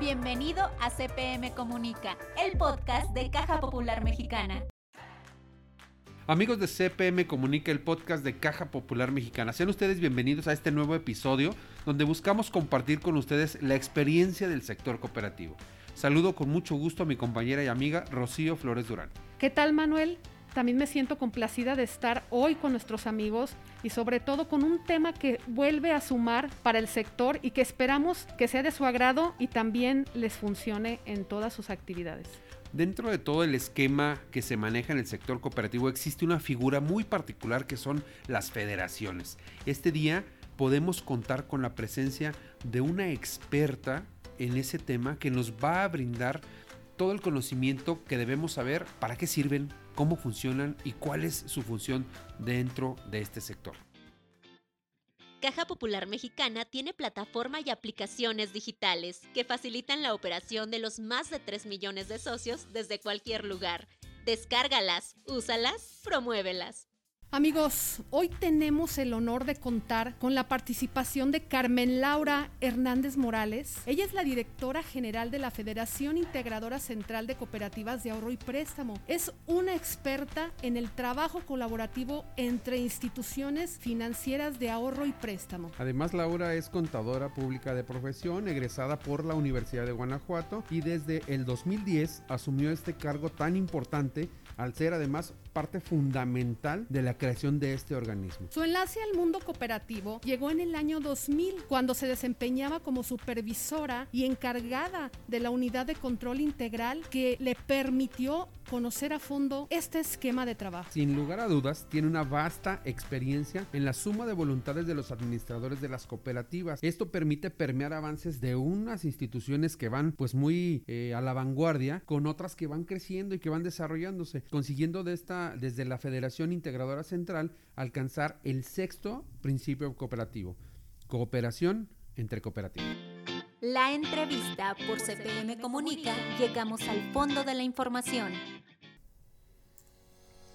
Bienvenido a CPM Comunica, el podcast de Caja Popular Mexicana. Amigos de CPM Comunica, el podcast de Caja Popular Mexicana. Sean ustedes bienvenidos a este nuevo episodio donde buscamos compartir con ustedes la experiencia del sector cooperativo. Saludo con mucho gusto a mi compañera y amiga Rocío Flores Durán. ¿Qué tal Manuel? También me siento complacida de estar hoy con nuestros amigos y sobre todo con un tema que vuelve a sumar para el sector y que esperamos que sea de su agrado y también les funcione en todas sus actividades. Dentro de todo el esquema que se maneja en el sector cooperativo existe una figura muy particular que son las federaciones. Este día podemos contar con la presencia de una experta en ese tema que nos va a brindar todo el conocimiento que debemos saber para qué sirven, cómo funcionan y cuál es su función dentro de este sector. Caja Popular Mexicana tiene plataforma y aplicaciones digitales que facilitan la operación de los más de 3 millones de socios desde cualquier lugar. Descárgalas, úsalas, promuévelas. Amigos, hoy tenemos el honor de contar con la participación de Carmen Laura Hernández Morales. Ella es la directora general de la Federación Integradora Central de Cooperativas de Ahorro y Préstamo. Es una experta en el trabajo colaborativo entre instituciones financieras de ahorro y préstamo. Además, Laura es contadora pública de profesión, egresada por la Universidad de Guanajuato y desde el 2010 asumió este cargo tan importante al ser además parte fundamental de la creación de este organismo. Su enlace al mundo cooperativo llegó en el año 2000, cuando se desempeñaba como supervisora y encargada de la unidad de control integral que le permitió conocer a fondo este esquema de trabajo. Sin lugar a dudas, tiene una vasta experiencia en la suma de voluntades de los administradores de las cooperativas. Esto permite permear avances de unas instituciones que van pues muy eh, a la vanguardia con otras que van creciendo y que van desarrollándose, consiguiendo de esta, desde la Federación Integradora Central alcanzar el sexto principio cooperativo, cooperación entre cooperativas. La entrevista por CPM Comunica, llegamos al fondo de la información.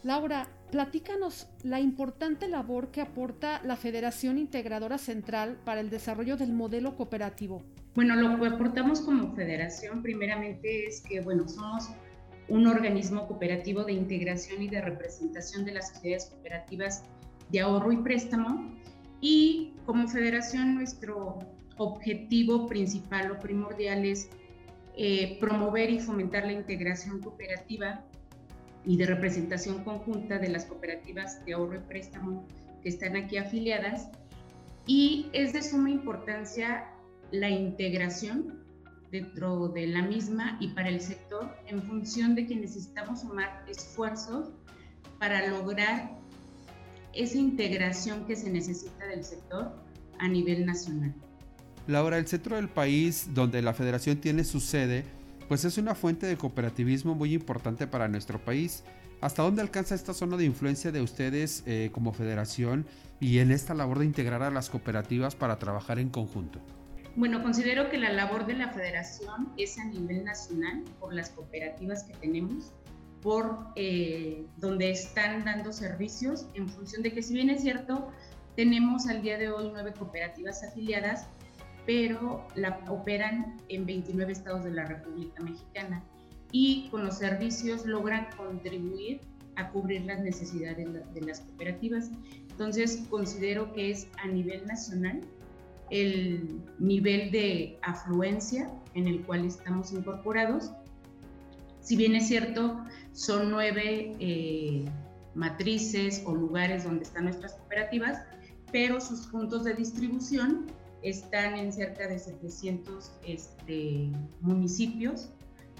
Laura, platícanos la importante labor que aporta la Federación Integradora Central para el desarrollo del modelo cooperativo. Bueno, lo que aportamos como federación primeramente es que, bueno, somos un organismo cooperativo de integración y de representación de las sociedades cooperativas de ahorro y préstamo. Y como federación nuestro objetivo principal o primordial es eh, promover y fomentar la integración cooperativa y de representación conjunta de las cooperativas de ahorro y préstamo que están aquí afiliadas. Y es de suma importancia la integración dentro de la misma y para el sector en función de que necesitamos sumar esfuerzos para lograr esa integración que se necesita del sector a nivel nacional. Laura, el centro del país donde la federación tiene su sede pues es una fuente de cooperativismo muy importante para nuestro país. ¿Hasta dónde alcanza esta zona de influencia de ustedes eh, como federación y en esta labor de integrar a las cooperativas para trabajar en conjunto? Bueno, considero que la labor de la federación es a nivel nacional por las cooperativas que tenemos, por eh, donde están dando servicios, en función de que si bien es cierto, tenemos al día de hoy nueve cooperativas afiliadas, pero operan en 29 estados de la República Mexicana y con los servicios logran contribuir a cubrir las necesidades de las cooperativas. Entonces, considero que es a nivel nacional el nivel de afluencia en el cual estamos incorporados. Si bien es cierto, son nueve eh, matrices o lugares donde están nuestras cooperativas, pero sus puntos de distribución están en cerca de 700 este, municipios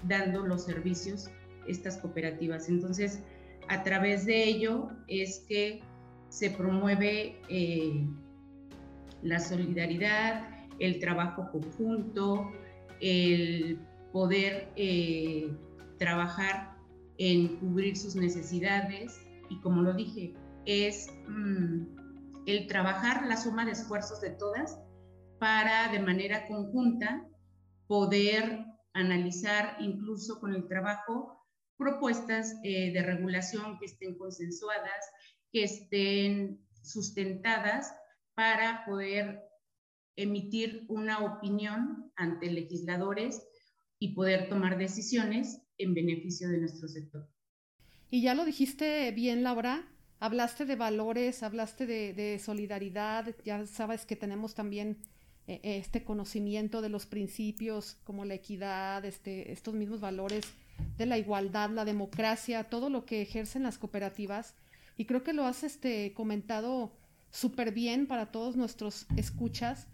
dando los servicios estas cooperativas. Entonces, a través de ello es que se promueve eh, la solidaridad, el trabajo conjunto, el poder eh, trabajar en cubrir sus necesidades. Y como lo dije, es mm, el trabajar la suma de esfuerzos de todas para de manera conjunta poder analizar incluso con el trabajo propuestas eh, de regulación que estén consensuadas, que estén sustentadas para poder emitir una opinión ante legisladores y poder tomar decisiones en beneficio de nuestro sector. Y ya lo dijiste bien, Laura, hablaste de valores, hablaste de, solidaridad, ya sabes que tenemos también eh, este conocimiento de los principios como la equidad, este, estos mismos valores de la igualdad, la democracia, todo lo que ejercen las cooperativas. Y creo que lo has este, comentado súper bien para todos nuestros escuchas.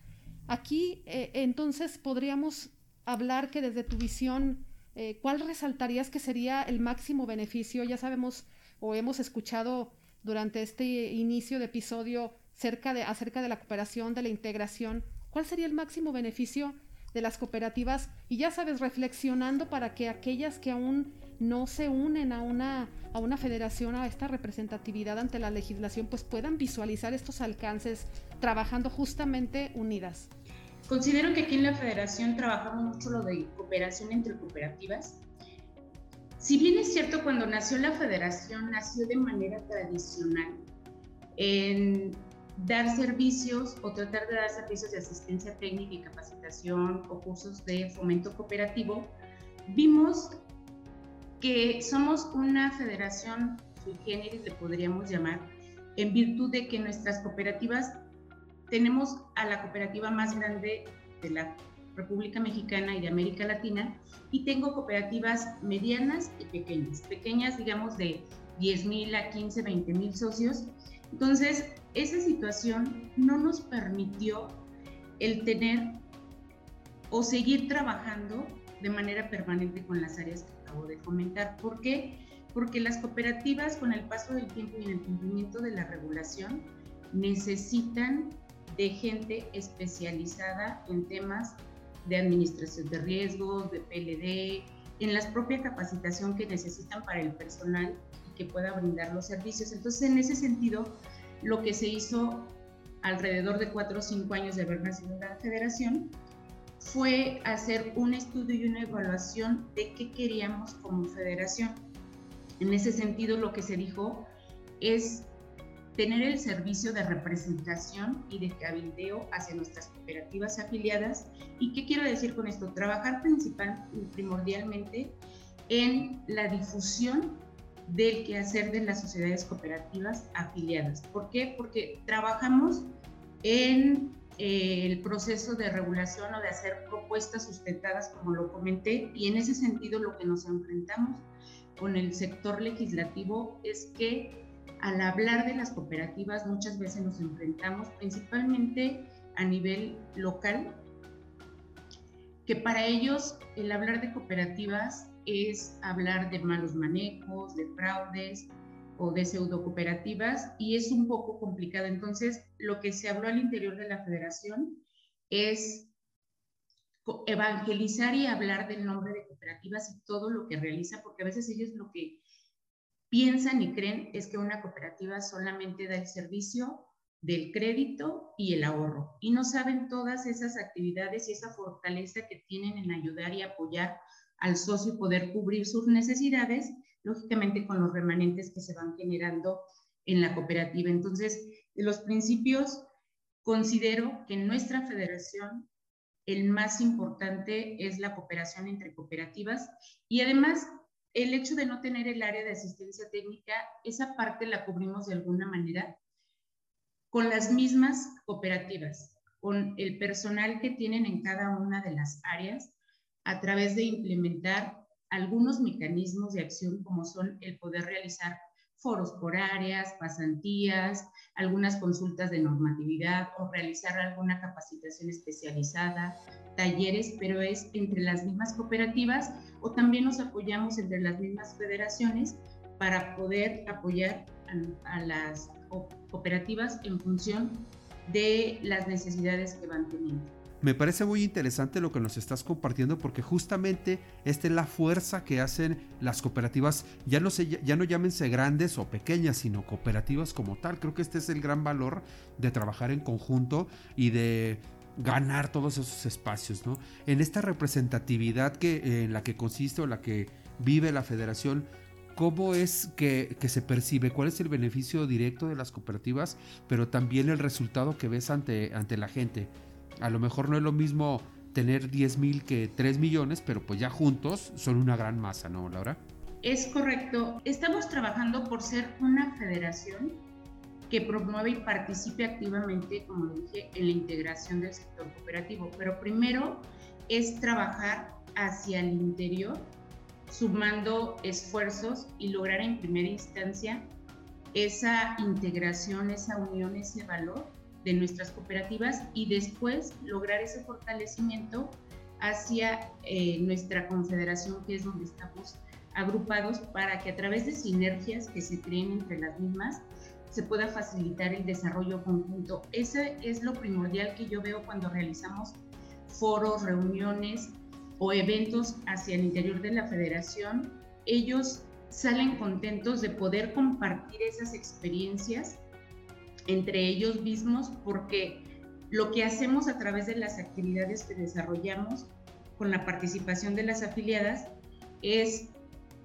Aquí, eh, entonces, podríamos hablar que desde tu visión, eh, ¿cuál resaltarías que sería el máximo beneficio? Ya sabemos o hemos escuchado durante este inicio de episodio cerca de, acerca de la cooperación, de la integración. ¿Cuál sería el máximo beneficio de las cooperativas? Y ya sabes, reflexionando para que aquellas que aún no se unen a una, a una federación, a esta representatividad ante la legislación, pues puedan visualizar estos alcances trabajando justamente unidas. Considero que aquí en la federación trabajamos mucho lo de cooperación entre cooperativas. Si bien es cierto, cuando nació la federación, nació de manera tradicional en dar servicios o tratar de dar servicios de asistencia técnica y capacitación o cursos de fomento cooperativo, vimos que somos una federación sui generis, le podríamos llamar, en virtud de que nuestras cooperativas tenemos a la cooperativa más grande de la República Mexicana y de América Latina y tengo cooperativas medianas y pequeñas, pequeñas digamos de 10 mil a 15, 20 mil socios. Entonces, esa situación no nos permitió el tener o seguir trabajando de manera permanente con las áreas que acabo de comentar. ¿Por qué? Porque las cooperativas con el paso del tiempo y en el cumplimiento de la regulación necesitan de gente especializada en temas de administración de riesgos, de PLD, en la propia capacitación que necesitan para el personal y que pueda brindar los servicios. Entonces, en ese sentido, lo que se hizo alrededor de cuatro o cinco años de haber nacido la federación fue hacer un estudio y una evaluación de qué queríamos como federación. En ese sentido, lo que se dijo es tener el servicio de representación y de cabildeo hacia nuestras cooperativas afiliadas. ¿Y qué quiero decir con esto? Trabajar principal, primordialmente en la difusión del quehacer de las sociedades cooperativas afiliadas. ¿Por qué? Porque trabajamos en eh, el proceso de regulación o de hacer propuestas sustentadas, como lo comenté, y en ese sentido lo que nos enfrentamos con el sector legislativo es que al hablar de las cooperativas muchas veces nos enfrentamos principalmente a nivel local, que para ellos el hablar de cooperativas es hablar de malos manejos, de fraudes o de pseudo cooperativas y es un poco complicado. Entonces, lo que se habló al interior de la federación es evangelizar y hablar del nombre de cooperativas y todo lo que realiza, porque a veces ellos lo que piensan y creen es que una cooperativa solamente da el servicio del crédito y el ahorro y no saben todas esas actividades y esa fortaleza que tienen en ayudar y apoyar al socio y poder cubrir sus necesidades, lógicamente con los remanentes que se van generando en la cooperativa. Entonces, de los principios, considero que en nuestra federación el más importante es la cooperación entre cooperativas y además el hecho de no tener el área de asistencia técnica, esa parte la cubrimos de alguna manera con las mismas cooperativas, con el personal que tienen en cada una de las áreas, a través de implementar algunos mecanismos de acción como son el poder realizar foros por áreas, pasantías, algunas consultas de normatividad o realizar alguna capacitación especializada, talleres, pero es entre las mismas cooperativas o también nos apoyamos entre las mismas federaciones para poder apoyar a, a las cooperativas en función de las necesidades que van teniendo. Me parece muy interesante lo que nos estás compartiendo porque justamente esta es la fuerza que hacen las cooperativas, ya no, se, ya no llámense grandes o pequeñas, sino cooperativas como tal. Creo que este es el gran valor de trabajar en conjunto y de ganar todos esos espacios, ¿no? En esta representatividad que, en la que consiste o la que vive la federación, ¿cómo es que, se percibe? ¿Cuál es el beneficio directo de las cooperativas? Pero también el resultado que ves ante, ante la gente a lo mejor no es lo mismo tener 10 mil que 3 millones, pero pues ya juntos son una gran masa, ¿no, Laura? Es correcto. Estamos trabajando por ser una federación que promueve y participe activamente, como dije, en la integración del sector cooperativo. Pero primero es trabajar hacia el interior, sumando esfuerzos y lograr en primera instancia esa integración, esa unión, ese valor de nuestras cooperativas y después lograr ese fortalecimiento hacia eh, nuestra confederación, que es donde estamos agrupados, para que a través de sinergias que se creen entre las mismas se pueda facilitar el desarrollo conjunto. Ese es lo primordial que yo veo cuando realizamos foros, reuniones o eventos hacia el interior de la federación. Ellos salen contentos de poder compartir esas experiencias entre ellos mismos porque lo que hacemos a través de las actividades que desarrollamos con la participación de las afiliadas es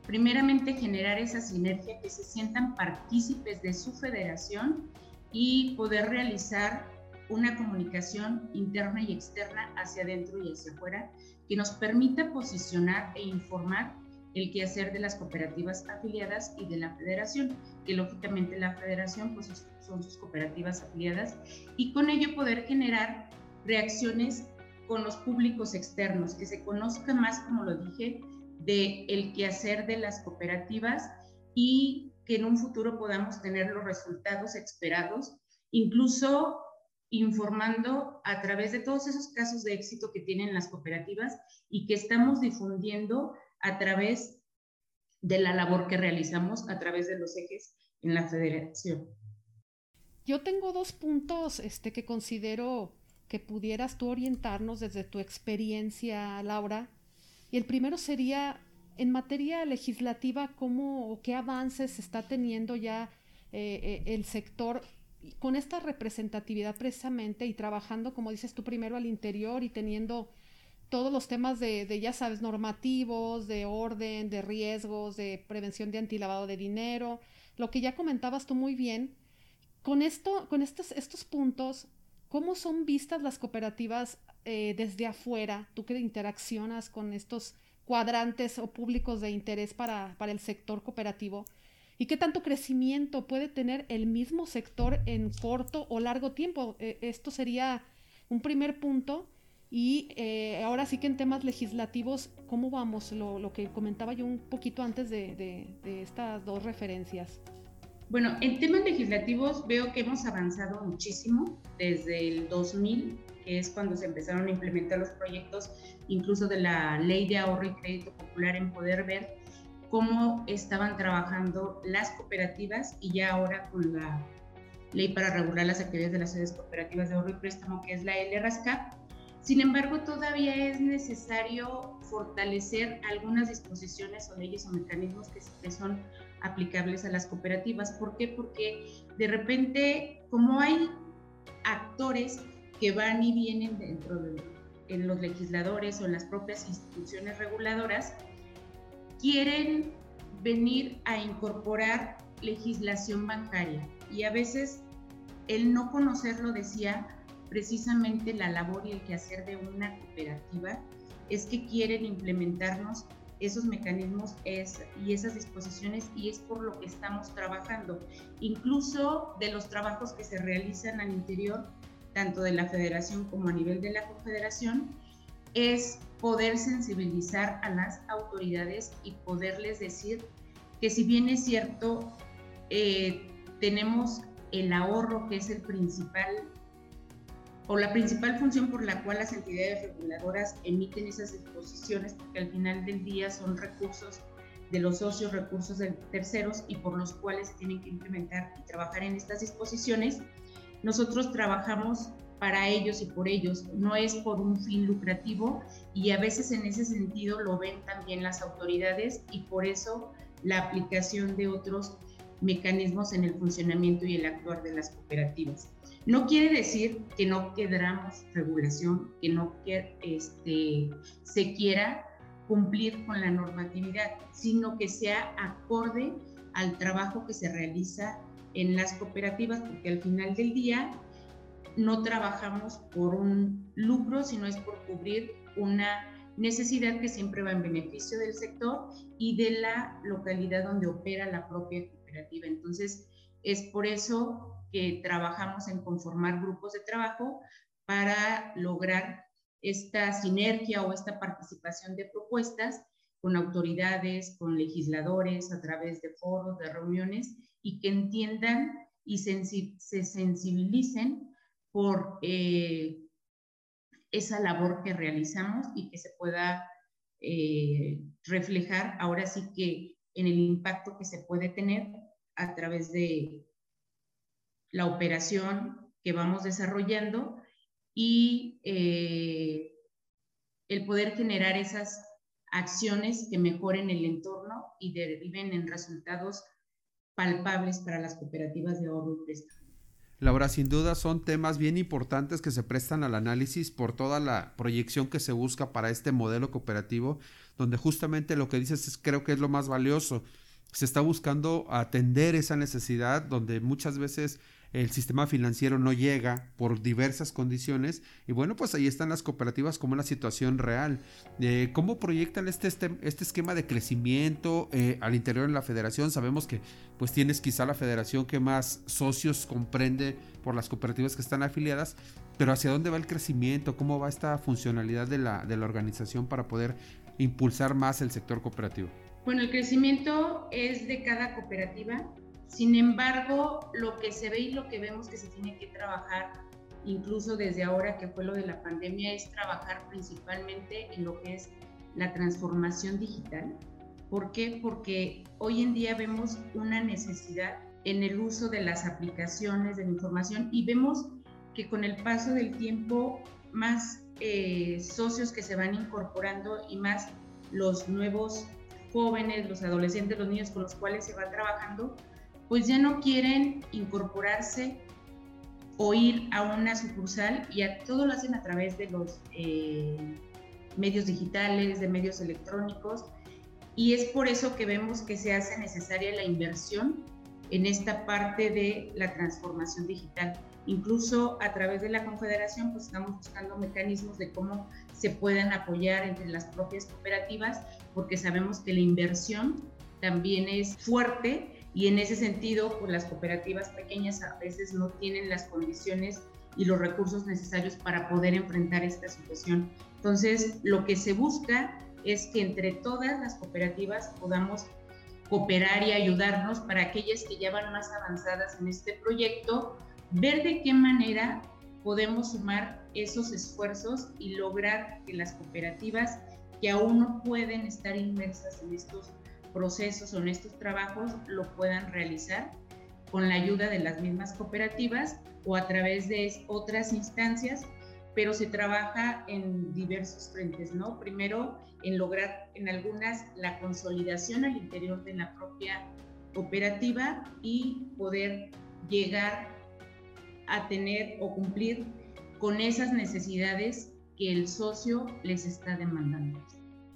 primeramente generar esa sinergia, que se sientan partícipes de su federación y poder realizar una comunicación interna y externa hacia adentro y hacia afuera que nos permita posicionar e informar el quehacer de las cooperativas afiliadas y de la federación, que lógicamente la federación pues, son sus cooperativas afiliadas, y con ello poder generar reacciones con los públicos externos, que se conozca más, como lo dije, de el quehacer de las cooperativas y que en un futuro podamos tener los resultados esperados, incluso informando a través de todos esos casos de éxito que tienen las cooperativas y que estamos difundiendo a través de la labor que realizamos a través de los ejes en la federación. Yo tengo dos puntos este, que considero que pudieras tú orientarnos desde tu experiencia, Laura. Y el primero sería, en materia legislativa, ¿cómo o qué avances está teniendo ya eh, eh, el sector con esta representatividad precisamente y trabajando, como dices tú, primero al interior y teniendo todos los temas de, de, ya sabes, normativos, de orden, de riesgos, de prevención de antilavado de dinero, lo que ya comentabas tú muy bien. Con esto, con estos, estos puntos, ¿cómo son vistas las cooperativas eh, desde afuera? Tú que interaccionas con estos cuadrantes o públicos de interés para, para el sector cooperativo. ¿Y qué tanto crecimiento puede tener el mismo sector en corto o largo tiempo? Eh, esto sería un primer punto. Y eh, ahora sí que en temas legislativos, ¿cómo vamos? Lo, lo que comentaba yo un poquito antes de, de, de, estas dos referencias. Bueno, en temas legislativos veo que hemos avanzado muchísimo desde el 2000, que es cuando se empezaron a implementar los proyectos, incluso de la ley de ahorro y crédito popular, en poder ver cómo estaban trabajando las cooperativas y ya ahora con la ley para regular las actividades de las sedes cooperativas de ahorro y préstamo, que es la LRASCAP, sin embargo, todavía es necesario fortalecer algunas disposiciones o leyes o mecanismos que, son aplicables a las cooperativas. ¿Por qué? Porque de repente, como hay actores que van y vienen dentro de los legisladores o en las propias instituciones reguladoras, quieren venir a incorporar legislación bancaria y a veces el no conocerlo decía precisamente la labor y el quehacer de una cooperativa es que quieren implementarnos esos mecanismos y esas disposiciones y es por lo que estamos trabajando. Incluso de los trabajos que se realizan al interior, tanto de la federación como a nivel de la confederación, es poder sensibilizar a las autoridades y poderles decir que si bien es cierto, eh, tenemos el ahorro que es el principal o la principal función por la cual las entidades reguladoras emiten esas disposiciones, porque al final del día son recursos de los socios, recursos de terceros y por los cuales tienen que implementar y trabajar en estas disposiciones. Nosotros trabajamos para ellos y por ellos, no es por un fin lucrativo y a veces en ese sentido lo ven también las autoridades y por eso la aplicación de otros mecanismos en el funcionamiento y el actuar de las cooperativas. No quiere decir que no queramos regulación, que no este, se quiera cumplir con la normatividad, sino que sea acorde al trabajo que se realiza en las cooperativas, porque al final del día no trabajamos por un lucro, sino es por cubrir una necesidad que siempre va en beneficio del sector y de la localidad donde opera la propia cooperativa. Entonces, es por eso que trabajamos en conformar grupos de trabajo para lograr esta sinergia o esta participación de propuestas con autoridades, con legisladores, a través de foros, de reuniones, y que entiendan y se sensibilicen por eh, esa labor que realizamos y que se pueda eh, reflejar ahora sí que en el impacto que se puede tener a través de la operación que vamos desarrollando y eh, el poder generar esas acciones que mejoren el entorno y deriven en resultados palpables para las cooperativas de ahorro y préstamo. Laura, sin duda son temas bien importantes que se prestan al análisis por toda la proyección que se busca para este modelo cooperativo, donde justamente lo que dices es, creo que es lo más valioso. Se está buscando atender esa necesidad donde muchas veces el sistema financiero no llega por diversas condiciones y bueno, pues ahí están las cooperativas como una situación real. Eh, ¿Cómo proyectan este, este, esquema de crecimiento eh, al interior de la federación? Sabemos que pues tienes quizá la federación que más socios comprende por las cooperativas que están afiliadas, pero ¿hacia dónde va el crecimiento? ¿Cómo va esta funcionalidad de la, de la organización para poder impulsar más el sector cooperativo? Bueno, el crecimiento es de cada cooperativa sin embargo, lo que se ve y lo que vemos que se tiene que trabajar, incluso desde ahora que fue lo de la pandemia, es trabajar principalmente en lo que es la transformación digital. ¿Por qué? Porque hoy en día vemos una necesidad en el uso de las aplicaciones de la información y vemos que con el paso del tiempo más eh, socios que se van incorporando y más los nuevos jóvenes, los adolescentes, los niños con los cuales se va trabajando, pues ya no quieren incorporarse o ir a una sucursal y a, todo lo hacen a través de los eh, medios digitales, de medios electrónicos, y es por eso que vemos que se hace necesaria la inversión en esta parte de la transformación digital. Incluso a través de la Confederación, pues estamos buscando mecanismos de cómo se puedan apoyar entre las propias cooperativas, porque sabemos que la inversión también es fuerte y en ese sentido, pues las cooperativas pequeñas a veces no tienen las condiciones y los recursos necesarios para poder enfrentar esta situación. Entonces, lo que se busca es que entre todas las cooperativas podamos cooperar y ayudarnos para aquellas que ya van más avanzadas en este proyecto, ver de qué manera podemos sumar esos esfuerzos y lograr que las cooperativas que aún no pueden estar inmersas en estos procesos o en estos trabajos lo puedan realizar con la ayuda de las mismas cooperativas o a través de otras instancias, pero se trabaja en diversos frentes, ¿no? Primero, en lograr en algunas la consolidación al interior de la propia cooperativa y poder llegar a tener o cumplir con esas necesidades que el socio les está demandando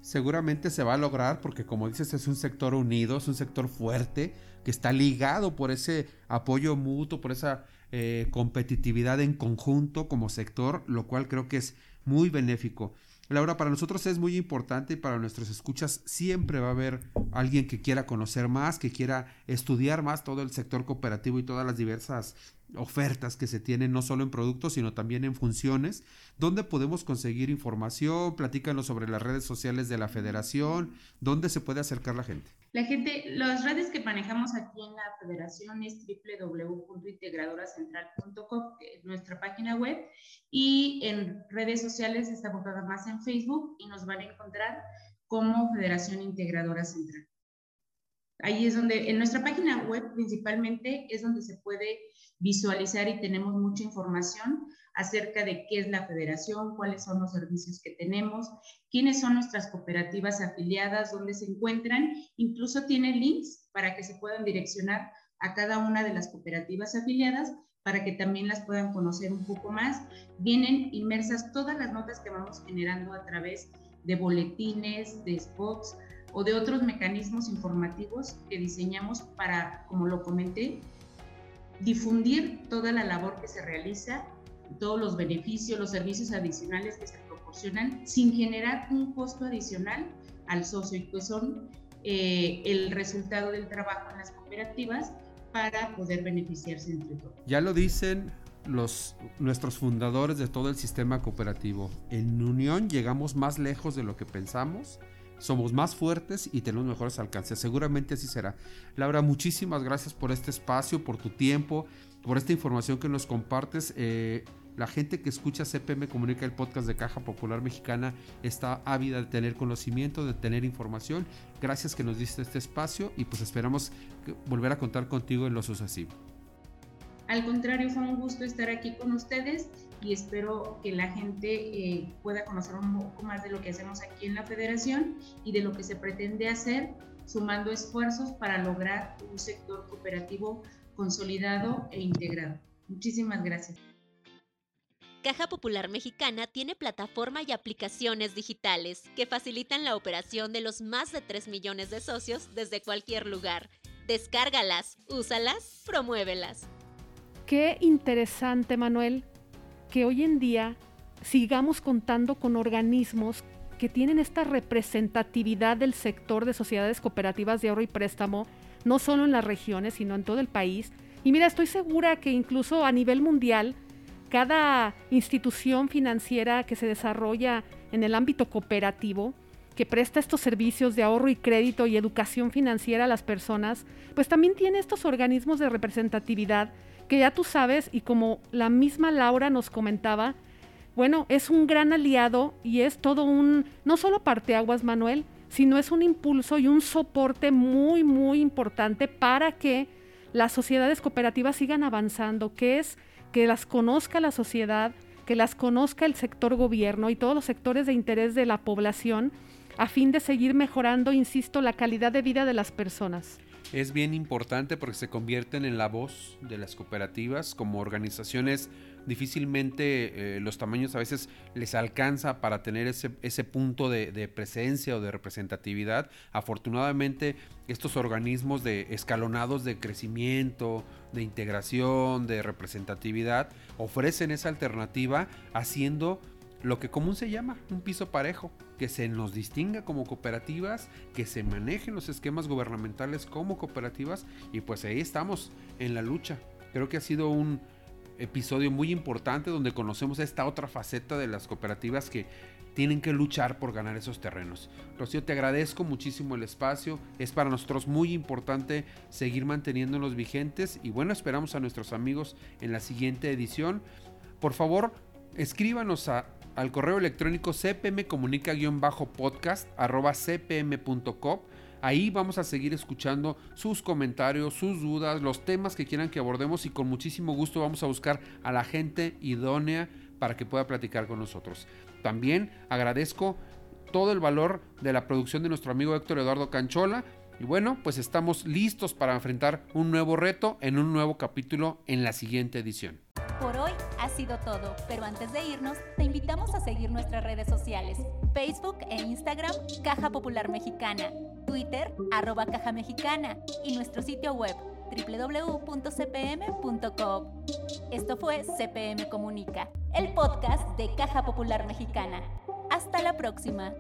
seguramente se va a lograr porque como dices es un sector unido, es un sector fuerte que está ligado por ese apoyo mutuo, por esa eh, competitividad en conjunto como sector, lo cual creo que es muy benéfico. Laura, para nosotros es muy importante y para nuestros escuchas siempre va a haber alguien que quiera conocer más, que quiera estudiar más todo el sector cooperativo y todas las diversas ofertas que se tienen no solo en productos, sino también en funciones. ¿Dónde podemos conseguir información? Platícanos sobre las redes sociales de la federación. ¿Dónde se puede acercar la gente? La gente, las redes que manejamos aquí en la federación es www.integradoracentral.com, nuestra página web, y en redes sociales estamos más en Facebook y nos van a encontrar como Federación Integradora Central. Ahí es donde, en nuestra página web principalmente, es donde se puede visualizar y tenemos mucha información acerca de qué es la federación, cuáles son los servicios que tenemos, quiénes son nuestras cooperativas afiliadas, dónde se encuentran. Incluso tiene links para que se puedan direccionar a cada una de las cooperativas afiliadas para que también las puedan conocer un poco más. Vienen inmersas todas las notas que vamos generando a través de boletines, de spots o de otros mecanismos informativos que diseñamos para, como lo comenté, difundir toda la labor que se realiza todos los beneficios, los servicios adicionales que se proporcionan sin generar un costo adicional al socio y que son eh, el resultado del trabajo en las cooperativas para poder beneficiarse entre todos. Ya lo dicen los, nuestros fundadores de todo el sistema cooperativo. En unión llegamos más lejos de lo que pensamos, somos más fuertes y tenemos mejores alcances. Seguramente así será. Laura, muchísimas gracias por este espacio, por tu tiempo, por esta información que nos compartes. Eh, la gente que escucha CPM Comunica el podcast de Caja Popular Mexicana está ávida de tener conocimiento, de tener información. Gracias que nos diste este espacio y pues esperamos volver a contar contigo en lo sucesivo. Al contrario, fue un gusto estar aquí con ustedes y espero que la gente eh, pueda conocer un poco más de lo que hacemos aquí en la federación y de lo que se pretende hacer sumando esfuerzos para lograr un sector cooperativo consolidado e integrado. Muchísimas gracias. Caja Popular Mexicana tiene plataforma y aplicaciones digitales que facilitan la operación de los más de 3 millones de socios desde cualquier lugar. Descárgalas, úsalas, promuévelas. Qué interesante, Manuel, que hoy en día sigamos contando con organismos que tienen esta representatividad del sector de sociedades cooperativas de ahorro y préstamo, no solo en las regiones, sino en todo el país. Y mira, estoy segura que incluso a nivel mundial, cada institución financiera que se desarrolla en el ámbito cooperativo, que presta estos servicios de ahorro y crédito y educación financiera a las personas, pues también tiene estos organismos de representatividad que ya tú sabes y como la misma Laura nos comentaba, bueno, es un gran aliado y es todo un, no solo parteaguas, Manuel, sino es un impulso y un soporte muy, muy importante para que las sociedades cooperativas sigan avanzando, que es que las conozca la sociedad, que las conozca el sector gobierno y todos los sectores de interés de la población, a fin de seguir mejorando, insisto, la calidad de vida de las personas es bien importante porque se convierten en la voz de las cooperativas como organizaciones difícilmente eh, los tamaños a veces les alcanza para tener ese, ese punto de, de, presencia o de representatividad. Afortunadamente estos organismos de escalonados de crecimiento, de integración, de representatividad ofrecen esa alternativa haciendo lo que común se llama un piso parejo, que se nos distinga como cooperativas, que se manejen los esquemas gubernamentales como cooperativas y pues ahí estamos en la lucha. Creo que ha sido un episodio muy importante donde conocemos esta otra faceta de las cooperativas que tienen que luchar por ganar esos terrenos. Rocío, te agradezco muchísimo el espacio. Es para nosotros muy importante seguir manteniéndonos vigentes y bueno, esperamos a nuestros amigos en la siguiente edición. Por favor, escríbanos a al correo electrónico cpmcomunica-podcast arroba cpm.com. Ahí vamos a seguir escuchando sus comentarios, sus dudas, los temas que quieran que abordemos y con muchísimo gusto vamos a buscar a la gente idónea para que pueda platicar con nosotros. También agradezco todo el valor de la producción de nuestro amigo Héctor Eduardo Canchola. Y bueno, pues estamos listos para enfrentar un nuevo reto en un nuevo capítulo en la siguiente edición. Por hoy sido todo, pero antes de irnos, te invitamos a seguir nuestras redes sociales, Facebook e Instagram, Caja Popular Mexicana, Twitter, arroba Caja Mexicana y nuestro sitio web www.cpm.com. Esto fue CPM Comunica, el podcast de Caja Popular Mexicana. Hasta la próxima.